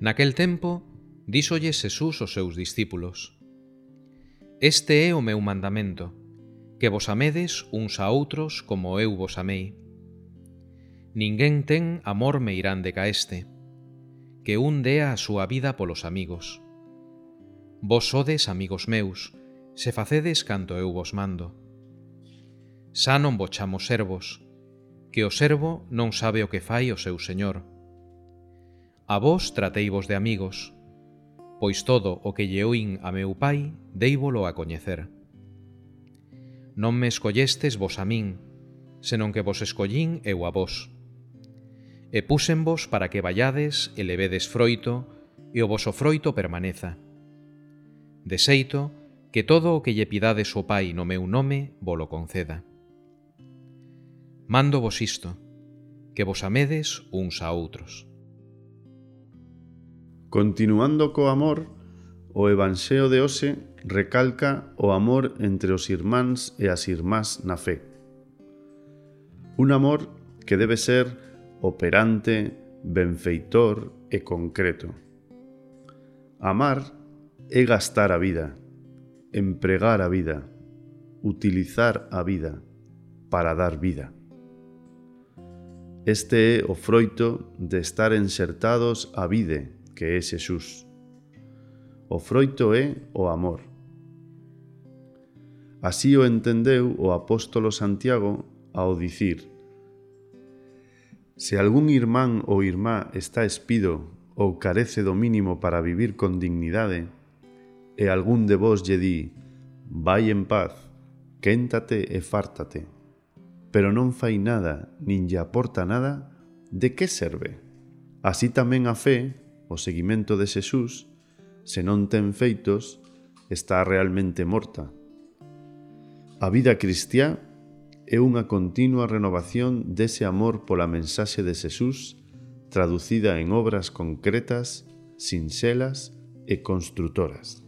Naquel tempo, díxolle Xesús aos seus discípulos Este é o meu mandamento, que vos amedes uns a outros como eu vos amei. Ninguén ten amor meirande ca este, que un dea a súa vida polos amigos. Vos sodes amigos meus, se facedes canto eu vos mando. Xa non vos chamo servos, que o servo non sabe o que fai o seu señor, A vós trateivos de amigos, pois todo o que lle oín a meu pai deívolo a coñecer. Non me escollestes vos a min, senón que vos escollín eu a vos. E púsenvos para que vallades e levedes froito, e o voso froito permaneza. De xeito, que todo o que lle pidades o Pai no meu nome volo conceda. Mando vos isto, que vos amedes uns a outros. Continuando co amor, o Evanxeo de hoxe recalca o amor entre os irmáns e as irmás na fe. Un amor que debe ser operante, benfeitor e concreto. Amar é gastar a vida, empregar a vida, utilizar a vida para dar vida. Este é o froito de estar enxertados a vide, que é Xesús. O froito é o amor. Así o entendeu o apóstolo Santiago ao dicir Se algún irmán ou irmá está espido ou carece do mínimo para vivir con dignidade, e algún de vos lle di Vai en paz, quéntate e fártate, pero non fai nada, nin lle aporta nada, de que serve? Así tamén a fe o seguimento de Xesús, se non ten feitos, está realmente morta. A vida cristiá é unha continua renovación dese amor pola mensaxe de Xesús traducida en obras concretas, sinxelas e construtoras.